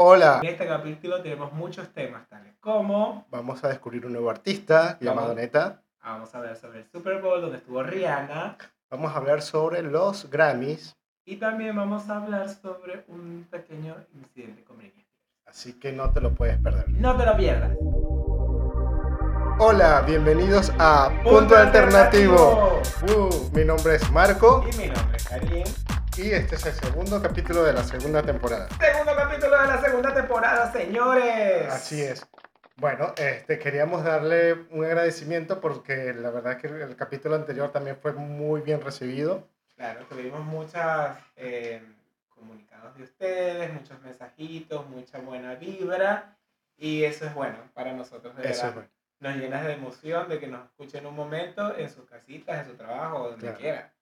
Hola. En este capítulo tenemos muchos temas, tales como Vamos a descubrir un nuevo artista llamado. Neta. vamos a hablar sobre el Super Bowl, donde estuvo Rihanna, Vamos a hablar sobre los Grammys. y también vamos a hablar sobre un pequeño incidente con Britney. Así que no te lo puedes perder. No te lo pierdas. Hola, bienvenidos a Punto, Alternativo. Uh, mi nombre es Marco Y mi nombre es Karim. Y este es el segundo capítulo de la segunda temporada. Segundo capítulo de la segunda temporada, señores. Así es. Bueno, este, queríamos darle un agradecimiento porque la verdad es que el capítulo anterior también fue muy bien recibido. Claro, tuvimos muchos comunicados de ustedes, muchos mensajitos, mucha buena vibra. Y eso es bueno para nosotros, de Eso verdad. es bueno. Nos llenas de emoción de que nos escuchen un momento en sus casitas, en su trabajo, donde Claro. quiera.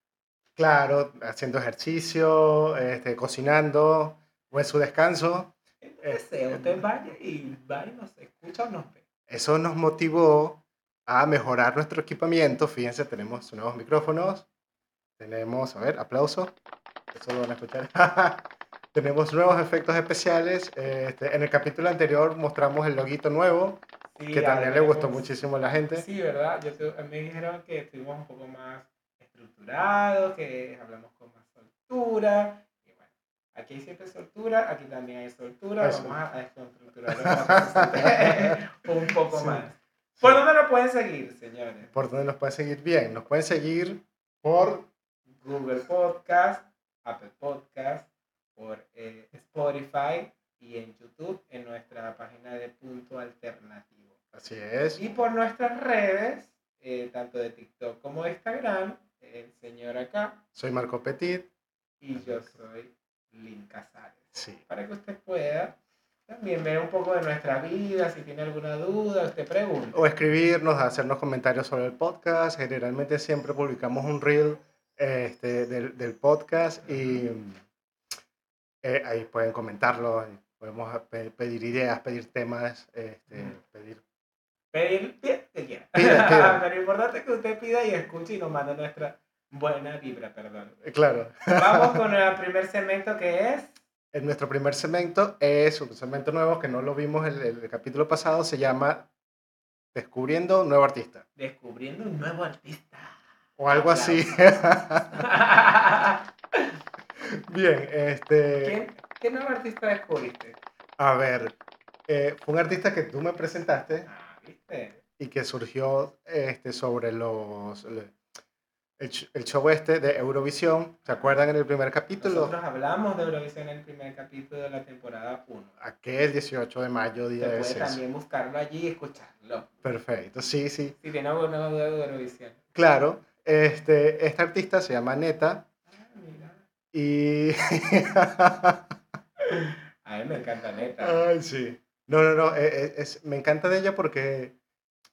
Claro, haciendo ejercicio, este, cocinando o en su descanso. Deseo, usted vaya y va y nos escucha o nos ve. Eso nos motivó a mejorar nuestro equipamiento. Fíjense, tenemos nuevos micrófonos. Tenemos, a ver, aplauso. Eso lo van a escuchar. tenemos nuevos efectos especiales. Este, en el capítulo anterior mostramos el loguito nuevo, Sí, que también le gustó muchísimo a la gente. Sí, ¿verdad? Yo te- me dijeron que estuvimos un poco más estructurados, que hablamos con más soltura. Y bueno, aquí hay siempre soltura, aquí también hay soltura. Sí. Vamos a, siente un poco Sí. más. ¿Por dónde nos pueden seguir, señores? ¿Por dónde nos pueden seguir? Bien, nos pueden seguir por Google Podcast, Apple Podcast, por eh, Spotify y en YouTube en nuestra página de Punto Alternativo. Así es. Y por nuestras redes, eh, tanto de TikTok como de Instagram, el señor acá Soy Marco Petit. y yo soy Lynn Casares. Sí. Para que usted pueda también ver un poco de nuestra vida, si tiene alguna duda, usted pregunta. O escribirnos, hacernos comentarios sobre el podcast. Generalmente siempre publicamos un reel este, del, del podcast y eh, ahí pueden comentarlo. Podemos pe- pedir ideas, pedir temas, este, pedir... Pedir, pide, que quiera. Pida, pida. Pero lo importante es que usted pida y escuche y nos mande nuestra buena vibra, perdón. eh, Claro, Vamos con el primer segmento que es... en nuestro primer segmento es un segmento nuevo que no lo vimos el, el capítulo pasado, se llama Descubriendo un nuevo artista. Descubriendo un nuevo artista. O algo así. Bien, este... ¿Quién- ¿Qué nuevo artista descubriste? A ver, eh, fue un artista que tú me presentaste Ah, y que surgió este, sobre los el, el show este de Eurovisión. ¿Se acuerdan en el primer capítulo? Nosotros hablamos de Eurovisión en el primer capítulo de la temporada 1. Aquel 18 de mayo, día de puede también buscarlo allí y escucharlo. Perfecto, sí, sí. Si tiene alguna duda de Eurovisión. Claro, este, este artista se llama Neta Ah, mira. y... A mí me encanta neta. Ay, sí. No, no, no, eh, eh, es, me encanta de ella porque,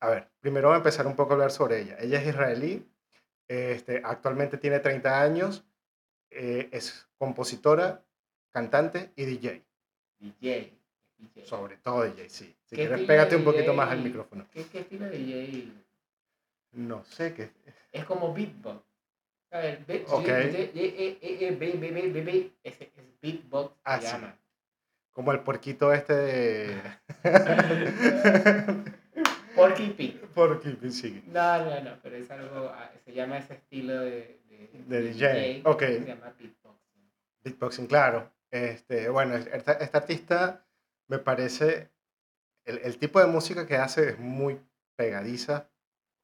a ver, primero voy a empezar un poco a hablar sobre ella. Ella es israelí, este, actualmente tiene 30 años, eh, es compositora, cantante y DJ. DJ. DJ. Sobre todo DJ, sí. Si ¿Qué quieres, pégate un poquito más al micrófono. ¿Qué, qué estilo de DJ? No sé qué. Es como beatbox. ¿Sabes? Be- Ok. J- J- J- E- E- E- B- B- B- B- B- Ese es beatbox. Ah, sí. llama. Como el puerquito este de... Porky Pig. Porky, sí. No, no, no, pero es algo, ah, se llama ese estilo de, de, De DJ, ok. Se llama beatboxing. Beatboxing, claro. Este, bueno, esta, esta artista me parece, el, el tipo de música que hace es muy pegadiza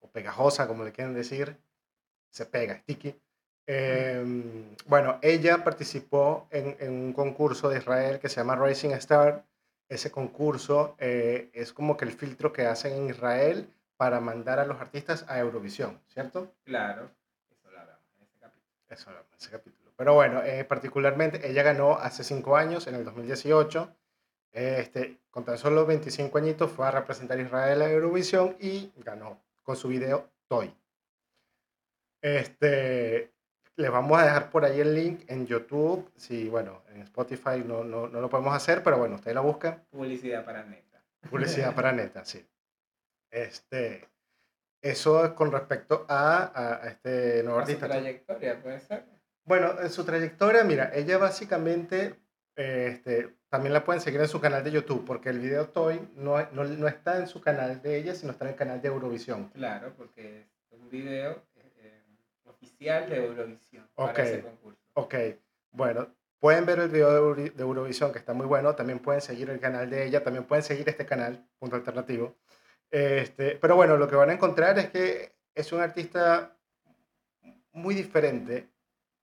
o pegajosa, como le quieren decir. Se pega, sticky. Em, bueno, ella participó en, en un concurso de Israel que se llama Rising Star. Ese concurso eh, es como que el filtro que hacen en Israel para mandar a los artistas a Eurovisión, ¿cierto? Claro, eso lo hablamos en ese capítulo. Eso era ese capítulo. Pero bueno, eh, particularmente ella ganó hace 5 años, en el 2018. Este, con tan solo 25 añitos fue a representar a Israel a Eurovisión y ganó con su video Toy. Este, les vamos a dejar por ahí el link en YouTube. Si, bueno, en Spotify no, no, no lo podemos hacer, pero bueno, ustedes la buscan. Publicidad para neta. Publicidad para neta, sí. Este, eso es con respecto a, a- a este nuevo A su artista. trayectoria, puede ser. Bueno, en su trayectoria, mira, ella básicamente este, también la pueden seguir en su canal de YouTube, porque el video Toy no, no, no está en su canal de ella, sino está en el canal de Eurovisión. Claro, porque es un video oficial de Eurovisión Ok. para ese concurso. Ok, bueno, pueden ver el video de, Eurovisión, que está muy bueno. También pueden seguir el canal de ella, también pueden seguir este canal, punto alternativo. Este, pero bueno, lo que van a encontrar es que es un artista muy diferente,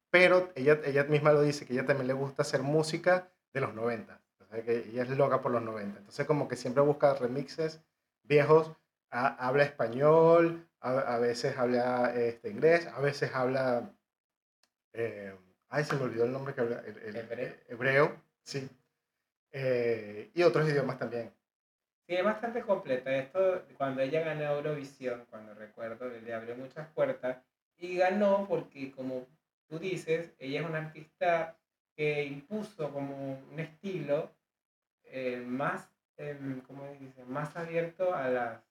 pero ella, ella misma lo dice, que ella también le gusta hacer música de los 90. O sea, que ella es loca por los 90. Entonces, como que siempre busca remixes viejos, ha- habla español, a, a veces habla este, inglés, a veces habla... eh, ay, se me olvidó el nombre que habla. El, el- ¿Hebreo? hebreo, sí. Eh, y otros idiomas también. Sí, es bastante completa. Esto, cuando ella ganó Eurovisión, cuando recuerdo, le abrió muchas puertas y ganó porque, como tú dices, ella es una artista que impuso como un estilo eh, más, em, ¿cómo dice? Más abierto a la,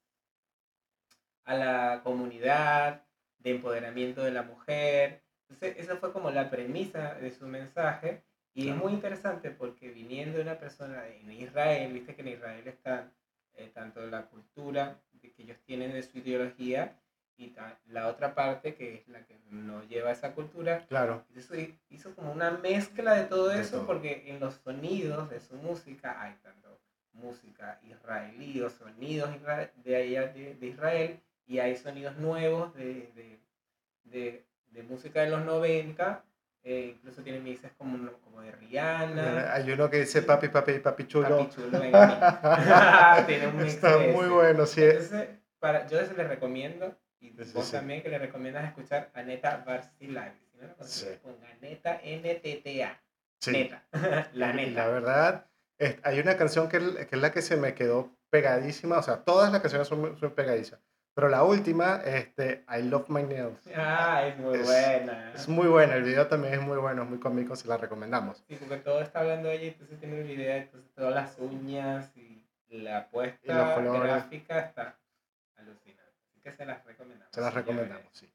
a la comunidad, de empoderamiento de la mujer. Entonces, esa fue como la premisa de su mensaje. Y es muy interesante porque viniendo de una persona en Israel, viste que en Israel está eh, tanto la cultura que ellos tienen de su ideología y la otra parte que es la que no lleva esa cultura. Claro. Eso hi- hizo como una mezcla de todo De eso todo. porque en los sonidos de su música hay tanto música israelí o sonidos de allá de, de Israel y hay sonidos nuevos de, de, de, de música de los 90. eh, incluso tiene mixes como, como de Rihanna. Hay uno que dice papi, papi, papi chulo. Papi chulo, ven a mí. Tiene un mix Está muy ese. bueno, sí. Entonces, para, yo les recomiendo, y Sí, vos sí. también que le recomiendas escuchar a Neta Varsity Live. Si no lo Sí. ponga Neta NTTA. sí. Neta. la neta. La verdad, es- hay una canción que, que es la que se me quedó pegadísima, o sea, todas las canciones son, son pegadizas, pero la última, este, I Love My Nails, Ah, es muy Es- buena. es muy buena, el video también es muy bueno, es muy cómico, se la recomendamos. Sí, porque todo está hablando de ella, entonces tiene el video, entonces todas las uñas y la Y apuesta colores. gráfica está alucinante. Así que se las recomendamos. Se las recomendamos, sí.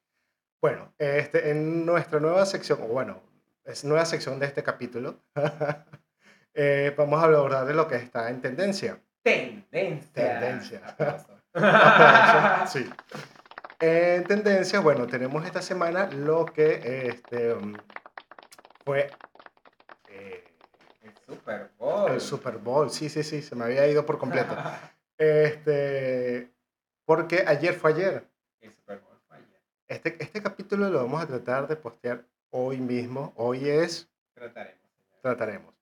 Bueno, este, en nuestra nueva sección, o bueno, es nueva sección de este capítulo, eh, vamos a hablar de lo que está en tendencia. Tendencia. Tendencia. Sí. En tendencia, bueno, tenemos esta semana lo que este, um, fue eh, El Super Bowl. el Super Bowl. Sí, sí, sí, se me había ido por completo. Este, porque ayer fue ayer. el Super Bowl fue ayer. Este, este capítulo lo vamos a tratar de postear hoy mismo. Hoy es, Trataremos. trataremos.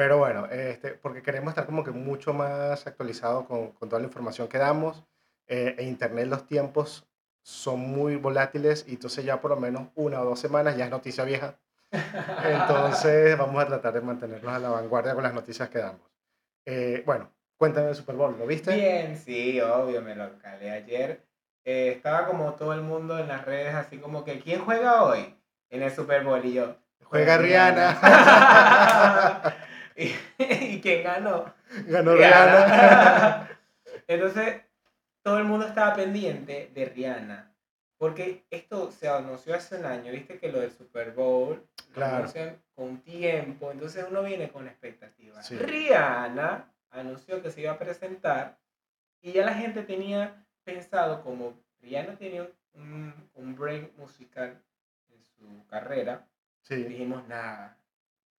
Pero bueno, este, porque queremos estar como que mucho más actualizado con, con toda la información que damos. Eh, en Internet los tiempos son muy volátiles y entonces ya por lo menos una o dos semanas ya es noticia vieja. Entonces vamos a tratar de mantenernos a la vanguardia con las noticias que damos. Eh, bueno, cuéntame el Super Bowl, ¿lo viste? Bien, sí, obvio, me lo calé ayer. Eh, estaba como todo el mundo en las redes, así como que, ¿quién juega hoy en el Super Bowl? Y yo, Juega Rihanna. ¿Y, ¿Y quién ganó? Ganó Rihanna. Entonces, todo el mundo estaba pendiente de Rihanna. Porque esto se anunció hace un año, viste que lo del Super Bowl lo Claro. anuncian con tiempo, entonces uno viene con expectativas. Sí. Rihanna anunció que se iba a presentar y ya la gente tenía pensado, como Rihanna tenía un, un break musical en su carrera, Sí, dijimos nada.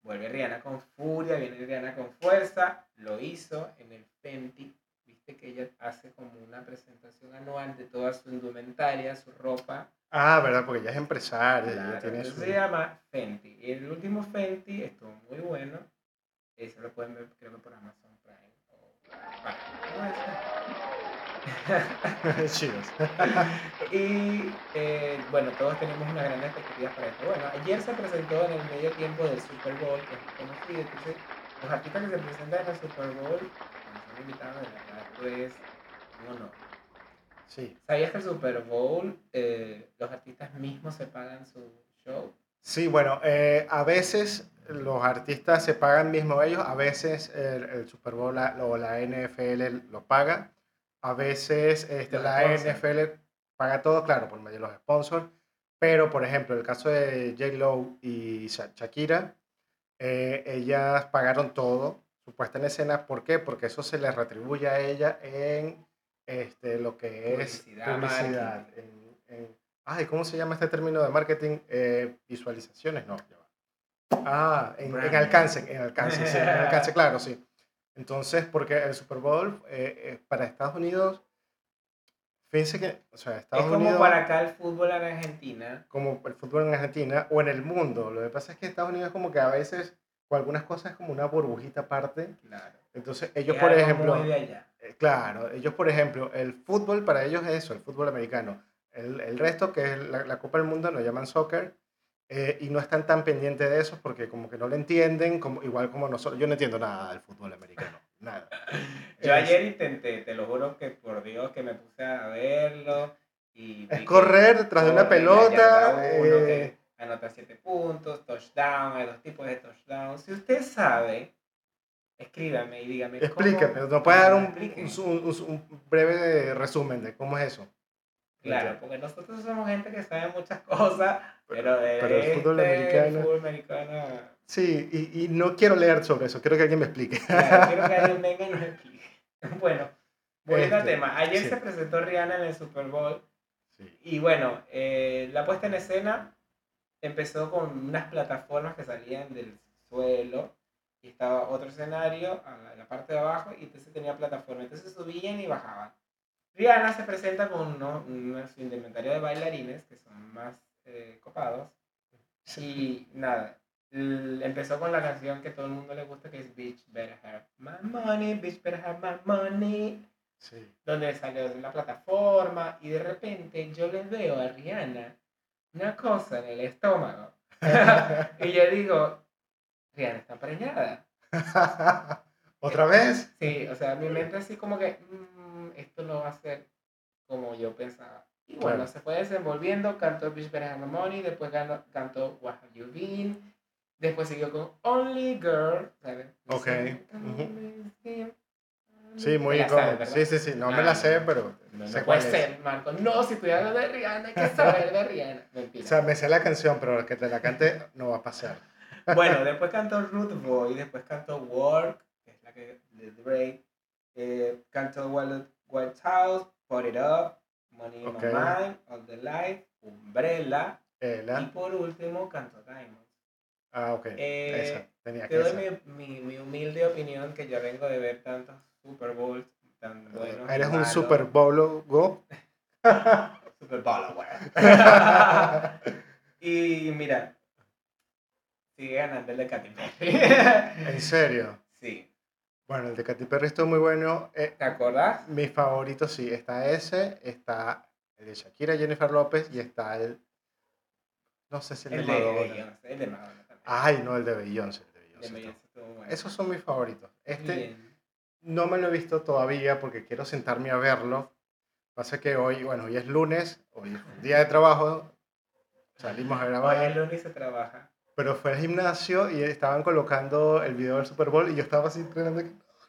Vuelve Rihanna con furia, viene Rihanna con fuerza, lo hizo en el Fenty. Viste que ella hace como una presentación anual de toda su indumentaria, su ropa. Ah, ¿verdad? Porque ella es empresaria, ella Claro, tiene entonces su... se llama Fenty. Y el último Fenty estuvo muy bueno. Eso lo pueden ver, creo que por Amazon Prime. o- bueno. Chidos. Y eh, bueno, todos tenemos unas grandes expectativas para esto. Bueno, ayer se presentó en el medio tiempo del Super Bowl, que es conocido. Entonces, los artistas que se presentan en el Super Bowl, cuando son invitados, de verdad, esto es un honor. Sí. ¿Sabías que el Super Bowl, eh, los artistas mismos se pagan su show? Sí, bueno, eh, a veces los artistas se pagan mismo ellos, a veces el, el Super Bowl la- o la NFL lo paga, a veces este, la. NFL paga todo, claro, por medio de los sponsors, pero por ejemplo, el caso de J. Lo y Sha- Shakira, Eh, ellas pagaron todo, su puesta en escena. ¿Por qué? Porque eso se les retribuye a ella en este, lo que es Publicidad. En, en- ay, ¿cómo se llama este término de marketing? Eh, visualizaciones, no. Ah, en, en alcance, en alcance, sí, en alcance, claro, sí. Entonces, porque el Super Bowl eh, eh, para Estados Unidos, fíjense que, o sea, Es Estados como Unidos, para acá el fútbol en Argentina. como el fútbol en Argentina o en el mundo, lo que pasa es que Estados Unidos como que a veces, con algunas cosas es como una burbujita aparte. Claro. Entonces, ellos, Es por ejemplo, allá. eh, Claro, ellos por ejemplo, el fútbol para ellos es eso, el fútbol americano. El, el resto, que es la, la Copa del Mundo, lo llaman soccer, eh, y no están tan pendientes de eso porque como que no lo entienden, como, igual como nosotros. Yo no entiendo nada del fútbol americano, nada. Yo Es- ayer intenté, te lo juro que por Dios que me puse a verlo. Y Es correr detrás de una pelota. uno, eh, que anota 7 puntos, touchdown, hay dos tipos de touchdown. Si usted sabe, escríbame y dígame. cómo- explíqueme, ¿nos puede dar un, un- un- un breve resumen de cómo es eso? Claro, porque nosotros somos gente que sabe muchas cosas, pero, de pero el fútbol este, americano- el fútbol americano, Sí, y, y no quiero leer sobre eso, quiero que alguien me explique. claro, quiero que alguien venga y nos explique. Bueno, volviendo al Este, tema, ayer sí. se presentó Rihanna en el Super Bowl Sí. y bueno, eh, la puesta en escena empezó con unas plataformas que salían del suelo y estaba otro escenario a la parte de abajo y entonces tenía plataforma, entonces subían y bajaban. Rihanna se presenta con uno, un su indumentario de bailarines que son más eh, copados y nada, empezó con la canción que todo el mundo le gusta que es Bitch Better Have My Money, Bitch Better Have My Money, Sí. donde salió de la plataforma y de repente yo le veo a Rihanna una cosa en el estómago y yo digo, Rihanna está preñada. ¿Otra vez? Sí, o sea, mi mente así como que "Mm, esto no va a ser como yo pensaba. Y bueno, se fue desenvolviendo, cantó Bitch Better Have Money, después ganó- cantó What Have You Been, después siguió con Only Girl, ¿sabes? Ok. Sí, muy ¿verdad? Sí, sí, sí, no me la sé, pero No, sé no cuál puede es. ser, Marco. No, si hablando de Rihanna, hay que saber de Rihanna. Mentira. O sea, me sé la canción, pero que te la cante no va a pasar. Bueno, después cantó Rude Boy, después cantó Work, que es la que de Drake, eh, cantó Wild, White House, Put It Up, Money in Ok. My Mind, All the Life, Umbrella, y por último cantó Diamonds. Ah, ok. Eh, Esa, tenía Te que doy ser. mi, mi, mi humilde opinión que ya vengo de ver tantos Super Bowls tan buenos. Eres un super bolo go. Super Bowl, y mira, sigue ganando el de Katy Perry. En serio. sí. Bueno, el de Katy Perry estuvo muy bueno. Eh, ¿Te acordás? mi favorito sí, está ese, está el de Shakira, Jennifer López y está el. No sé si el, El de Madonna. Beyoncé, el de Madonna también. Ay, no, el de Beyoncé. el de El de Beyoncé. Beyoncé estuvo bueno. Esos son mis favoritos. Este Bien. no me lo he visto todavía porque quiero sentarme a verlo. Pasa que hoy, bueno, hoy es lunes, hoy es un día de trabajo, salimos a Hoy grabar, el lunes se trabaja. Pero fue al gimnasio y estaban colocando el video del Super Bowl y yo estaba así entrenando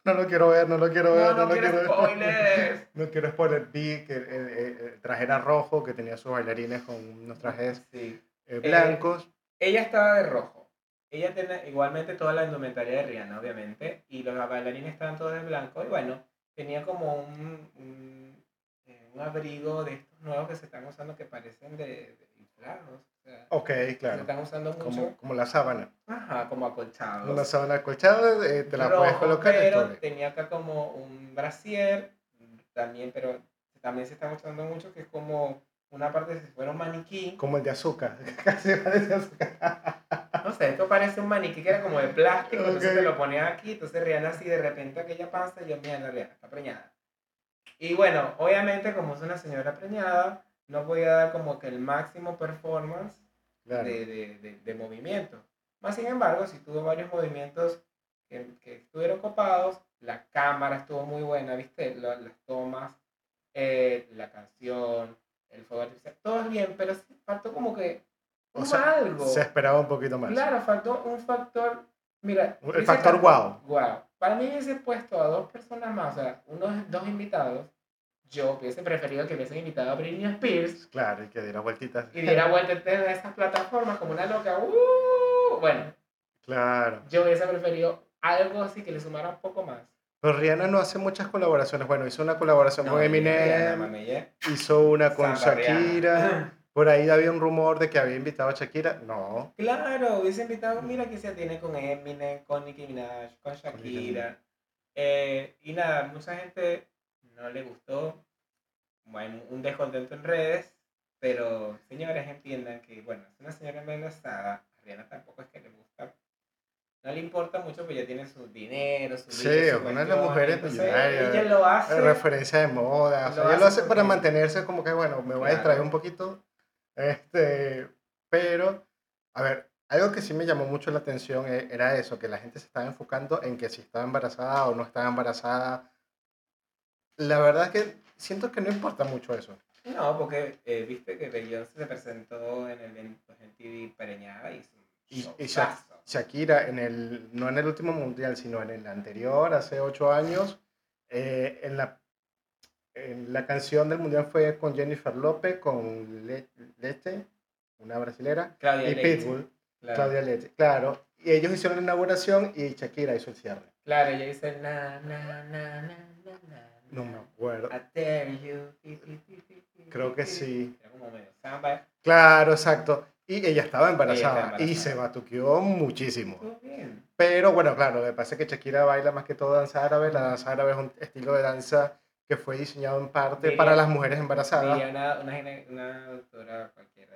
no lo quiero ver, no lo quiero ver, No, no, quiero quiero ver. spoilers. No quiero spoiler. Vi que el, el- el traje era rojo, que tenía sus bailarines con unos trajes Sí. eh, blancos. Ella estaba de rojo. Ella tenía igualmente toda la indumentaria de Rihanna, obviamente. Y los bailarines estaban todos de blanco. Y bueno, tenía como un, un, eh, un abrigo de estos nuevos que se están usando que parecen de, de inflados. O sea, ok, Se claro. están usando mucho. Como, como la sábana. Ajá, como acolchados. Una sábana acolchada, eh, te la puedes rojo, colocar en pero tenía acá como un brasier también, pero también se está usando mucho que es como una parte si fuera un maniquí. Como el de azúcar. Casi parece azúcar. No sé, esto parece un maniquí que era como de plástico, entonces Ok. te lo ponía aquí, entonces Rihanna así de repente aquella panza y yo, mira, la Rihanna está preñada. Y bueno, obviamente como es una señora preñada, no podía dar como que el máximo performance Claro. de, de, de, de movimiento. Más sin embargo, si tuvo varios movimientos que, que estuvieron copados, la cámara estuvo muy buena, ¿viste? Lo- las tomas, eh, la canción, el fuego artificial, todo es bien, pero faltó como que O sea, algo. Se esperaba un poquito más. Claro, faltó un factor, mira. El factor wow. Wow. Para mí hubiese puesto a dos personas más, o sea, unos dos invitados. Yo hubiese preferido que hubiesen invitado a Britney Spears Claro, y que diera vueltitas. y diera vuelta en esas plataformas como una loca. ¡uh! Bueno, Claro. Yo hubiese preferido algo así que le sumara un poco más. Pero Rihanna no hace muchas colaboraciones. Bueno, hizo una colaboración con No, Rihanna, Eminem, mami, ya. hizo una con Santa Rihanna. Shakira. Por ahí había un rumor de que había invitado a Shakira. No. Claro, hubiese invitado, mira que se tiene con Eminem, con Nicki Minaj, con Shakira. Eh, y nada, mucha gente no le gustó. Hay un descontento en redes, pero señores entiendan que, bueno, es una señora embarazada. A Rihanna tampoco es que le gusta. No le importa mucho, porque ya tiene su dinero, su Sí, brillo, su una de las mujeres millonarias, Ella lo hace. Referencia de moda. O sea, ella lo hace para porque- mantenerse como que, bueno, me voy a Claro. distraer un poquito. Este, pero, a ver, algo que sí me llamó mucho la atención e- era eso, que la gente se estaba enfocando en que si estaba embarazada o no estaba embarazada. La verdad es que siento que no importa mucho eso. No, porque eh, viste que Beyoncé se presentó en el pues, en TV preñada y hizo Y, y Sha-. Shakira, en el, no en el último mundial, sino en el anterior, hace ocho años, eh, en, la, en la canción del mundial fue con Jennifer López, con Le- Lete, una brasilera, Claudia y Leite, Pitbull, claro. Claudia Lete, claro. Y ellos hicieron la inauguración y Shakira hizo el cierre. Claro, ella dice na na na na na na. No me acuerdo. I dare you. Creo que sí. Era como medio samba. Claro, exacto. Y ella estaba embarazada, embarazada. y se batuqueó muchísimo. Bien. Pero bueno, claro, pasa es que Shakira baila más que todo danza árabe. La danza árabe es un estilo de danza que fue diseñado en parte para las mujeres embarazadas. Una, una, gine- una doctora cualquiera.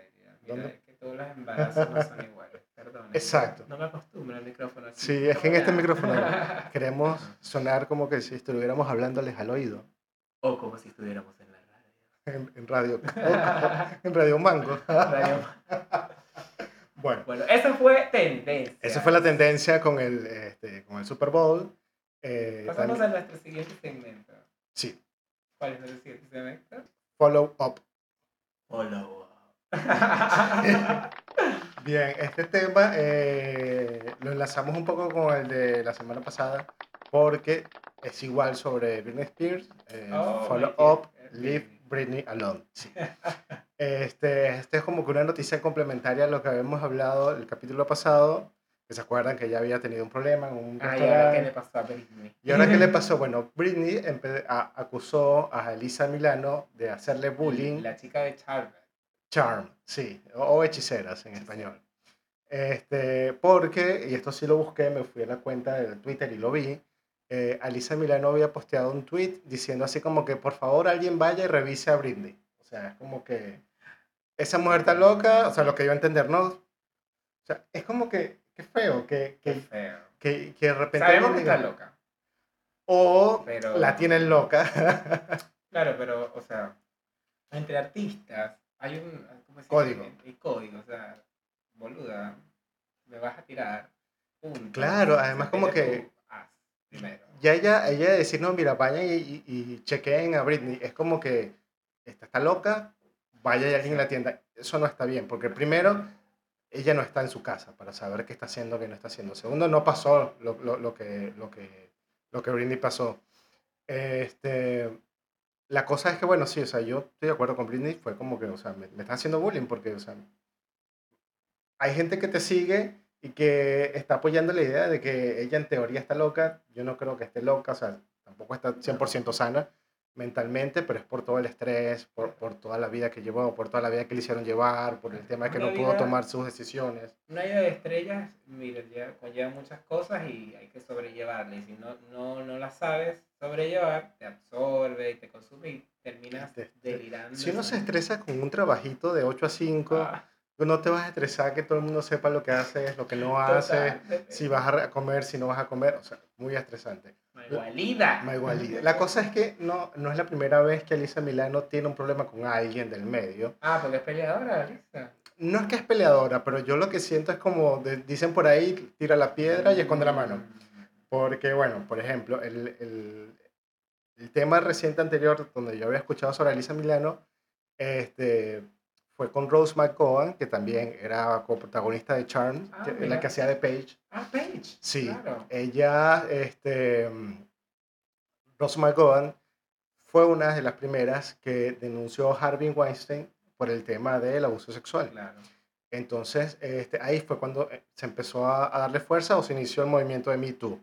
Todos los embarazos no son iguales. Perdón. Exacto. No me acostumbro al micrófono. así. Sí, es que en este micrófono queremos sonar como que si estuviéramos hablándoles al oído o como si estuviéramos en la radio. en, en radio, en radio Mango. Radio- Bueno, Bueno, esa fue tendencia. esa fue la tendencia con el, este, con el Super Bowl. Eh, Pasamos también- a nuestro siguiente segmento. sí, ¿Cuál es nuestro siguiente segmento? follow up. Follow up. Bien, este tema eh, lo enlazamos un poco con el de la semana pasada porque es igual sobre Britney Spears, eh, Oh, Follow Up, God. Leave Britney Alone. sí. Este, este es como que una noticia complementaria a lo que habíamos hablado el capítulo pasado, que se acuerdan que ella había tenido un problema en un Ay, ahora qué le pasó a Britney. ¿Y ahora qué le pasó? Bueno, Britney a- acusó a Elisa Milano de hacerle bullying. La chica de Charlotte. Charm, sí, o, o hechiceras en español. Este, porque, y esto sí lo busqué, me fui a la cuenta de Twitter y lo vi, eh, Alisa Milano había posteado un tweet diciendo así como que por favor alguien vaya y revise a Britney. O sea, es como que esa mujer está loca, o sea, lo que yo entender, ¿no? O sea, es como que, qué feo, que, Qué que, feo. que, que de repente... Sabemos que está loca. O Pero- la tienen loca. Claro, pero, o sea, entre artistas hay un ¿cómo se Código. Hay código, o sea, boluda, me vas a tirar. punto. Claro, además como que- haz primero. ya ella, ella decir, no, mira, vayan y, y, y chequeen a Britney, es como que esta está loca, vaya y alguien la atienda. Eso no está bien, porque primero, ella no está en su casa para saber qué está haciendo, qué no está haciendo. Segundo, no pasó lo, lo, lo que, lo, que, lo que Britney pasó. Este, la cosa es que, bueno, sí, o sea, yo estoy de acuerdo con Britney, fue como que, o sea, me, me están haciendo bullying, porque, o sea, hay gente que te sigue y que está apoyando la idea de que ella en teoría está loca. Yo no creo que esté loca, o sea, tampoco está 100% sana mentalmente, pero es por todo el estrés, por, por toda la vida que llevó, por toda la vida que le hicieron llevar, por el tema de que Una no pudo vida- tomar sus decisiones. Una vida de estrellas, mira, ya conlleva muchas cosas y hay que sobrellevarla. Y si no, no, no las sabes sobrellevar, te absorbe y te consume y terminas Te- delirando. Si uno se estresa con un trabajito de 8 a 5, Ah, no te vas a estresar que todo el mundo sepa lo que haces, lo que no haces, si vas a comer, si no vas a comer, o sea, muy estresante. Igualida. Maigualida. La cosa es que no, no es la primera vez que Alisa Milano tiene un problema con alguien del medio. Ah, porque es peleadora, Lisa. No es que es peleadora, pero yo lo que siento es como, de- dicen por ahí, tira la piedra y esconde la mano. Porque, bueno, por ejemplo, el, el, el tema reciente anterior, donde yo había escuchado sobre Alisa Milano, este, fue con Rose McGowan, que también era coprotagonista de Charm, Ah, que- la que hacía de Paige. Ah, Paige. Sí, Claro. ella, este, Rose McGowan, fue una de las primeras que denunció a Harvey Weinstein por el tema del abuso sexual. Claro. Entonces, este, ahí fue cuando eh, se empezó a, a darle fuerza o se inició el movimiento de Me Too.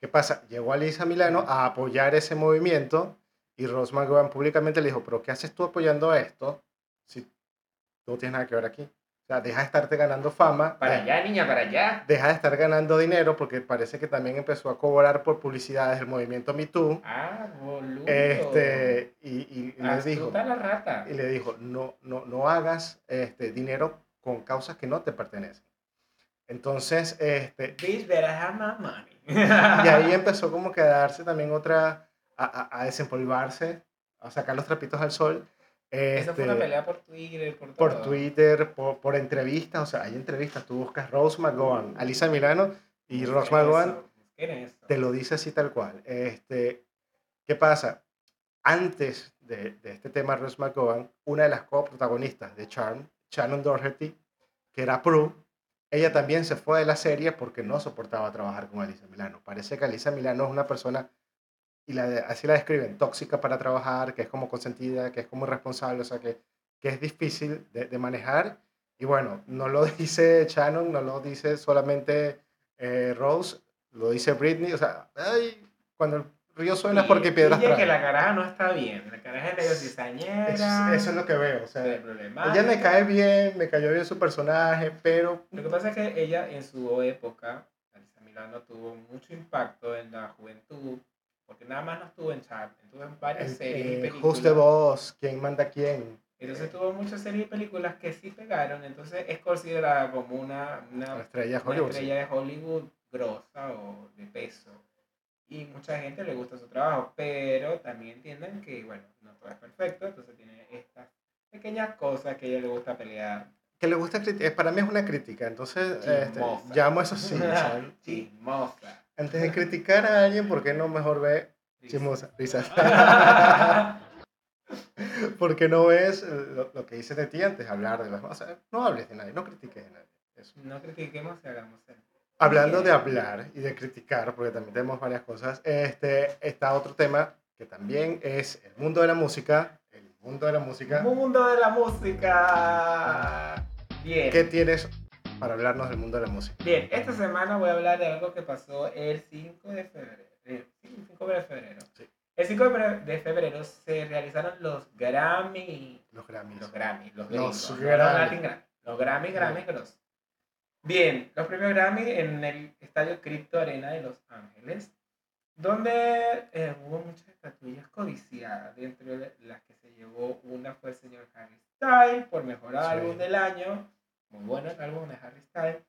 ¿Qué pasa? Llegó Alisa Milano a apoyar ese movimiento y Rose McGowan públicamente le dijo, pero ¿qué haces tú apoyando esto si tú no tienes nada que ver aquí? O sea, deja de estarte ganando fama. Para allá, niña, para allá. Deja de estar ganando dinero porque parece que también empezó a cobrar por publicidades del movimiento Me Too. Ah, boludo. Este, y, y- y le dijo, la rata. y le dijo, no, no, no hagas este, dinero con causas que no te pertenecen. Entonces, este, Bitch, better have my money. y ahí empezó como que a darse también otra, a, a, a desempolvarse, a sacar los trapitos al sol. Eso fue una este, pelea por Twitter, por por Twitter, por, por entrevistas, o sea, hay entrevistas, tú buscas Rose McGowan, Alisa Milano y Rose McGowan te lo dice así tal cual. Este, ¿Qué pasa? Antes de, de este tema, Rose McGowan, una de las coprotagonistas de Charm, Shannon Doherty, que era Prue, ella también se fue de la serie porque no soportaba trabajar con Alisa Milano. Parece que Alisa Milano es una persona, y la, así la describen, tóxica para trabajar, que es como consentida, que es como irresponsable, o sea, que, que es difícil de, de manejar. Y bueno, no lo dice Shannon, no lo dice solamente eh, Rose, lo dice Britney, o sea, ay, cuando el río suena es porque piedras es que la caraja no está bien. La caraja es medio cizañera. Eso, eso es lo que veo, o sea, ella me cae bien, me cayó bien su personaje, pero Lo que pasa es que ella en su época, Alisa Milano, tuvo mucho impacto en la juventud, porque nada más no estuvo en Charm, estuvo en varias en- series y eh, películas. Who's the Boss, quién manda quién, Entonces tuvo muchas series y películas que sí pegaron, entonces es considerada como una, una, la estrella de una Hollywood. estrella de Hollywood grosa o de peso. Y mucha gente le gusta su trabajo, pero también entienden que, bueno, no todo es perfecto, entonces tiene estas pequeñas cosas que a ella le gusta pelear. Que le gusta criticar, para mí es una crítica, entonces este, llamo eso sí, Chismosa. Antes de criticar a alguien, ¿por qué no mejor ve chismosa, risas? ¿Por qué no ves lo, lo que dice de ti antes hablar de las cosas? No hables de nadie, no critiques de nadie. Eso. no critiquemos y hagamos el. Hablando de hablar y de criticar, porque también tenemos varias cosas, este, está otro tema que también es el mundo de la música. El mundo de la música. Mundo de la música. Bien. ¿Qué tienes para hablarnos del mundo de la música? Bien, esta semana voy a hablar de algo que pasó el 5 de febrero. sí, el 5 de febrero. Sí. El 5 de febrero- se realizaron los Grammy. Los Grammys. Los Grammy, los, Los gringos, no los Latin Grammy. Los Grammy, Grammy, Gross. Bien, los premios Grammy en el estadio Crypto Arena de Los Ángeles, donde eh, hubo muchas estatuillas codiciadas. Dentro de las que se llevó una fue el señor Harry Styles por mejor Sí. álbum del año. Muy bueno el álbum de Harry Styles.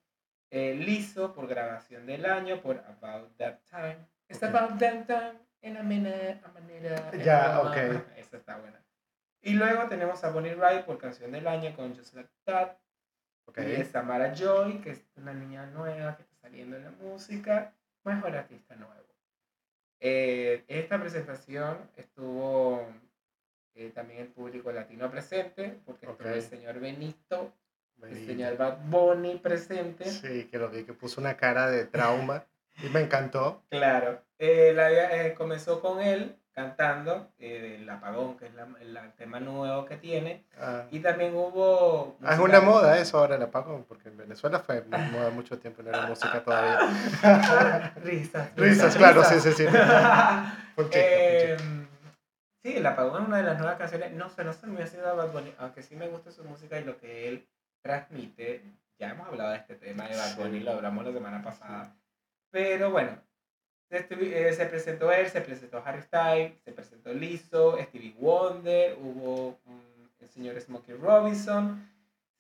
Eh, Lizzo por grabación del año por About That Time. It's Ok. about that time in a minute, a manera. en Ya, ok. Esa está buena. Y luego tenemos a Bonnie Wright por canción del año con Just Like That. Ok. Y es Samara Joy, que es una niña nueva que está saliendo en la música, mejor artista nuevo. Eh, esta presentación estuvo eh, también el público latino presente, porque estuvo Ok. el señor Benito, el Benito. señor Bad Bunny presente. Sí, que lo vi que puso una cara de trauma y me encantó. Claro, eh, la, eh, comenzó con él cantando eh, El Apagón, que es la- el, tema nuevo que tiene, Ah, y también hubo... Ah, es una moda eso ahora el apagón, porque en Venezuela fue moda mucho tiempo no era música todavía. risas, Risas, claro, sí, risas. sí, sí. Un chiste, Eh, sí, El Apagón es una de las nuevas canciones. No sé, no sé muy así de Bad Bunny, aunque sí me gusta su música y lo que él transmite. Ya hemos hablado de este tema de Bad. Bunny, lo hablamos la semana pasada. Pero bueno, estuvi- eh, se presentó él, se presentó Harry Styles, se presentó Lizzo, Stevie Wonder, hubo el señor Smokey Robinson,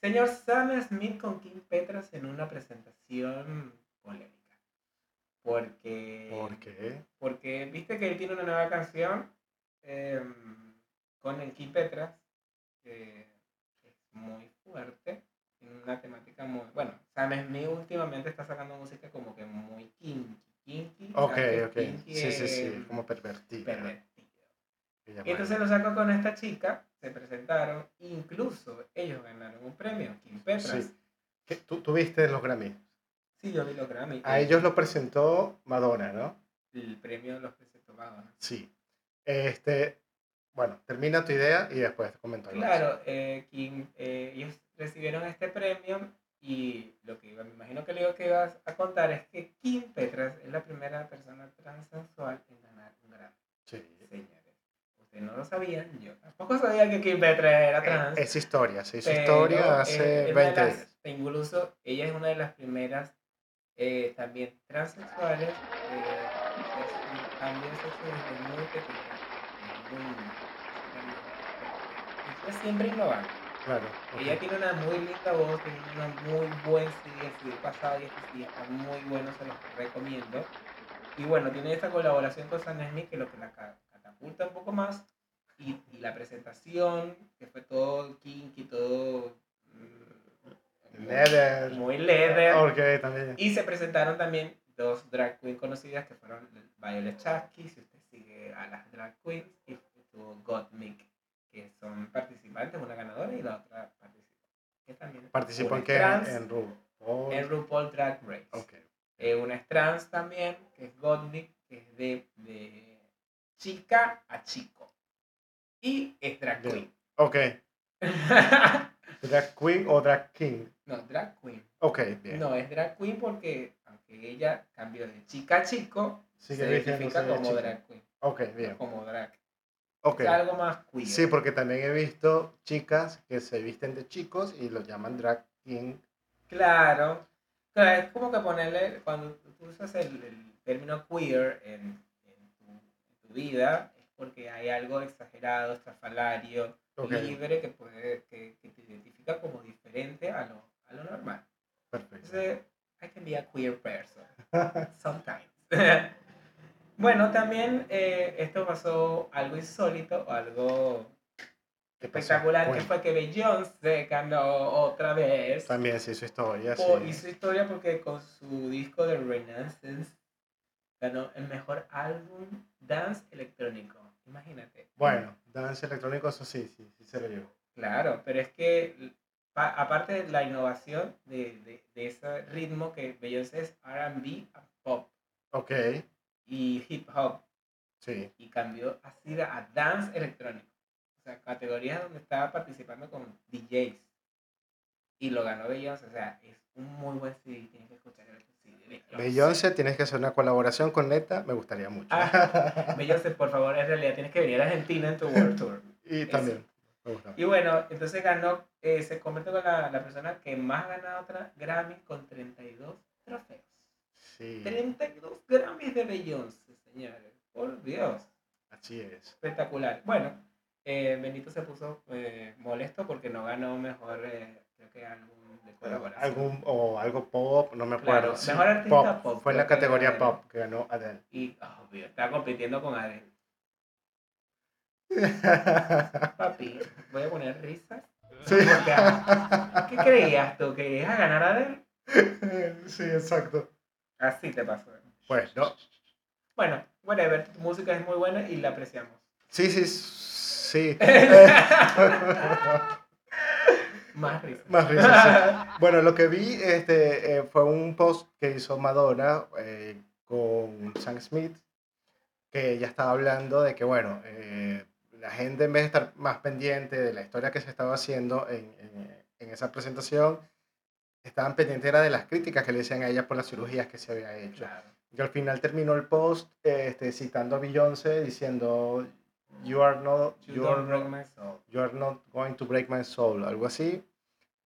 señor Sam Smith con Kim Petras en una presentación polémica. Porque ¿Por qué? porque viste que él tiene una nueva canción em, con el Kim Petras, que es muy fuerte, una temática muy... Bueno, Sam Smith últimamente está sacando música como que muy kinky, kinky. Ok, ¿sabes qué es ok. kinky? Sí, sí, sí, como pervertido. Y entonces lo sacó con esta chica, se presentaron, incluso ellos ganaron un premio, Kim Petras. Sí. ¿Qué- ¿Tú, tú viste los Grammy? Sí, yo vi los Grammy. A El- ellos lo presentó Madonna, ¿no? El premio los presentó Madonna. Sí. Este, bueno, termina tu idea y después algo. Claro, eh, Kim, eh, ellos recibieron este premio y lo que iba, me imagino que lo que ibas a contar es que Kim Petras es la primera persona transexual en ganar un Grammy. Sí. Señores, ustedes no lo sabían, yo tampoco sabía que Kim Petras era trans. Es, historia, sí, es historia hace 20 años. Incluso ella es una de las primeras eh, también transexuales, eh, también sexuales muy pequeña, muy, siempre innovando. Claro. Ella tiene una muy linda voz, tiene una muy buen CD, el pasado y este CD está muy bueno, se los recomiendo. Y bueno, tiene esta colaboración con San Smith que lo que la catapulta un poco más. Y, y la presentación, que fue todo kinky, todo Leather. Muy leather. Ok, también. Y se presentaron también dos drag queens conocidas que fueron Violet Chachki, si usted sigue a las drag queens, y tuvo Gottmik, que son participantes, una ganadora y la otra participante. ¿Participó en qué? en RuPaul. En RuPaul Drag Race. Okay. Eh, una es trans también, que es Gottmik, que es de, de chica a chico. Y es drag queen. Ok. ¿Drag queen o drag king? No, drag queen. Ok, bien. No, es drag queen porque aunque ella cambió de chica a chico, se identifica como drag queen. Ok, bien. Como drag. Okay. Es algo más queer. Sí, porque también he visto chicas que se visten de chicos y los llaman drag king. Claro. claro es como que ponerle, cuando tú usas el, término queer en, tu, vida, es porque hay algo exagerado, estrafalario, libre que, puede, que, que te identifica como diferente a lo a lo normal. Perfecto. Entonces, I can be a queer person. Sometimes. bueno, también eh, esto pasó algo insólito o algo espectacular, que fue que Beyoncé ganó otra vez. También se hizo historia, sí. Hizo historia porque con su disco de Renaissance ganó el mejor álbum dance electrónico. Imagínate. Bueno, dance electrónico, eso sí, sí, sí se lo llevó. Claro, pero es que aparte de la innovación de, de, de, ese ritmo que Beyoncé es RB pop. Ok. Y hip hop. Sí. Y cambió así a dance electrónico. O sea, categorías donde estaba participando con DJs. Y lo ganó Beyoncé. O sea, es un muy buen CD. Tienes que escuchar el CD. Beyoncé, tienes que hacer una colaboración con Neta. Me gustaría mucho. Ah, Beyoncé, por favor, en realidad tienes que venir a Argentina en tu World Tour. y también. Y bueno, entonces ganó, eh, se convirtió con la, la, persona que más ha ganado otra Grammy con 32 trofeos. Sí. 32 Grammys de Beyoncé, señores. Por Dios. Así es. Espectacular. Bueno, eh, Benito se puso eh, molesto porque no ganó mejor, creo que álbum de colaboración. Algún, o algo pop, no me acuerdo. Claro, mejor artista pop. Fue en la categoría pop que ganó Adele. Y, obvio, estaba compitiendo con Adele. Papi, voy a poner risas. ¿Qué creías tú? ¿Que ibas a ganar a él? Sí, exacto. Así te pasó. Pues no. Bueno, whatever. Tu música es muy buena y la apreciamos. Sí, sí, sí. Más risas. Más risas, Bueno, lo que vi este, eh, fue un post que hizo Madonna eh, con Sam Smith, que ella estaba hablando de que, bueno, eh, la gente en vez de estar más pendiente de la historia que se estaba haciendo en, en, esa presentación, estaban pendientes era de las críticas que le decían a ella por las cirugías que se había hecho. Y al final terminó el post este, citando a Beyoncé diciendo, you are not, you, are, my soul. you are not going to break my soul, algo así.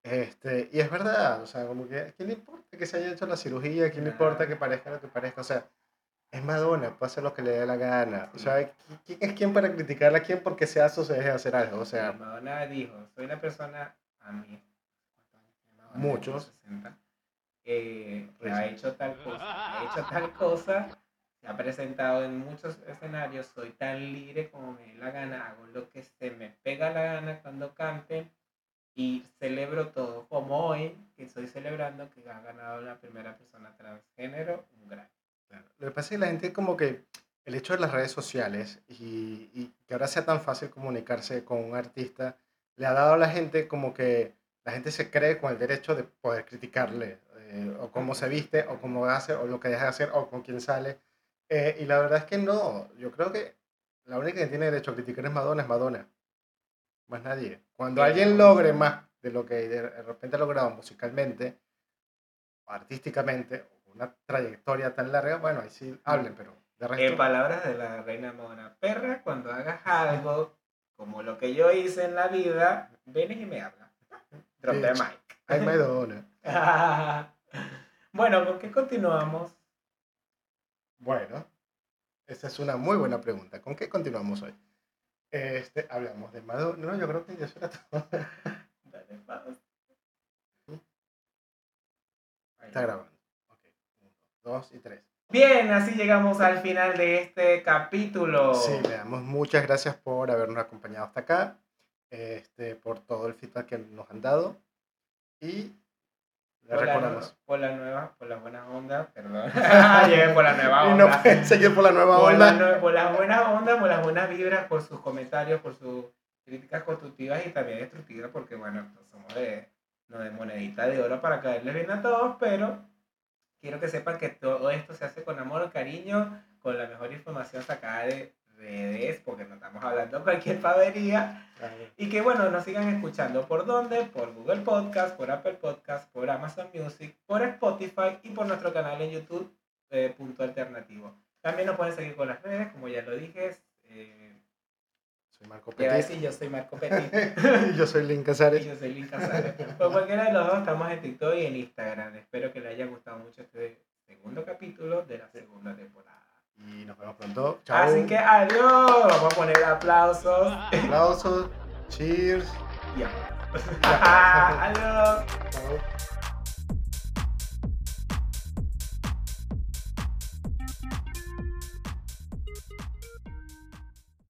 Este, y es verdad, o sea, como que, ¿a quién le importa que se haya hecho la cirugía? ¿A quién le importa que parezca lo que parezca? O sea, es Madonna, puede hacer lo que le dé la gana. O sea, ¿quién es quién para criticarla quién porque se hace o se deje de hacer algo? O sea, Madonna dijo, soy una persona, a mí, muchos, eh, ha hecho tal cosa, ha hecho tal cosa, se ha presentado en muchos escenarios, soy tan libre como me dé la gana, hago lo que se me pega la gana cuando cante y celebro todo, como hoy, que estoy celebrando que ha ganado la primera persona transgénero un gran. Lo que pasa es que la gente como que el hecho de las redes sociales y, que ahora sea tan fácil comunicarse con un artista, le ha dado a la gente como que la gente se cree con el derecho de poder criticarle, eh, o cómo se viste, o cómo hace, o lo que deja de hacer, o con quién sale. Eh, y la verdad es que no, yo creo que la única que tiene derecho a criticar es Madonna, es Madonna. Más nadie. Cuando alguien logre más de lo que de repente ha logrado musicalmente, artísticamente, una trayectoria tan larga, bueno, ahí sí hablen, pero de resto... En palabras de la reina Madonna, perra, cuando hagas algo como lo que yo hice en la vida, vienes y me hablas. Drop the mic. Ay, Madonna. bueno, ¿con qué continuamos? Bueno, esa es una muy buena pregunta. ¿Con qué continuamos hoy? Este, hablamos de Madonna. No, yo creo que ya será todo. Dale pausa. Está grabando. Ok. Uno, dos y tres. Bien, así llegamos al final de este capítulo. Sí, le damos muchas gracias por habernos acompañado hasta acá, este, por todo el feedback que nos han dado y le por, la, recordamos. nue- por la nueva, por las buenas ondas, perdón. Llegué por la nueva Y onda. no pueden seguir por la nueva por, la onda. nue- por las buenas ondas, por las buenas vibras, por sus comentarios, por sus críticas constructivas y también destructivas, porque bueno, no somos de, no de monedita de oro para caerles bien a todos, pero quiero que sepan que todo esto se hace con amor, cariño, con la mejor información sacada de redes, porque no estamos hablando cualquier pavería. Y que bueno, nos sigan escuchando por dónde, por Google Podcast, por Apple Podcast, por Amazon Music, por Spotify y por nuestro canal en YouTube, eh, Punto Alternativo. También nos pueden seguir con las redes, como ya lo dije. Eh, Soy Marco Petit. decir, yo soy Marco Petit y yo soy Link y Casares. yo soy Link Casares. Por cualquiera de los dos estamos en TikTok y en Instagram. Espero que les haya gustado mucho este segundo capítulo de la segunda temporada. Y nos vemos pronto. Chao. Así que adiós. Vamos a poner aplausos. Aplausos. Cheers. y aplausos. adiós. Chao.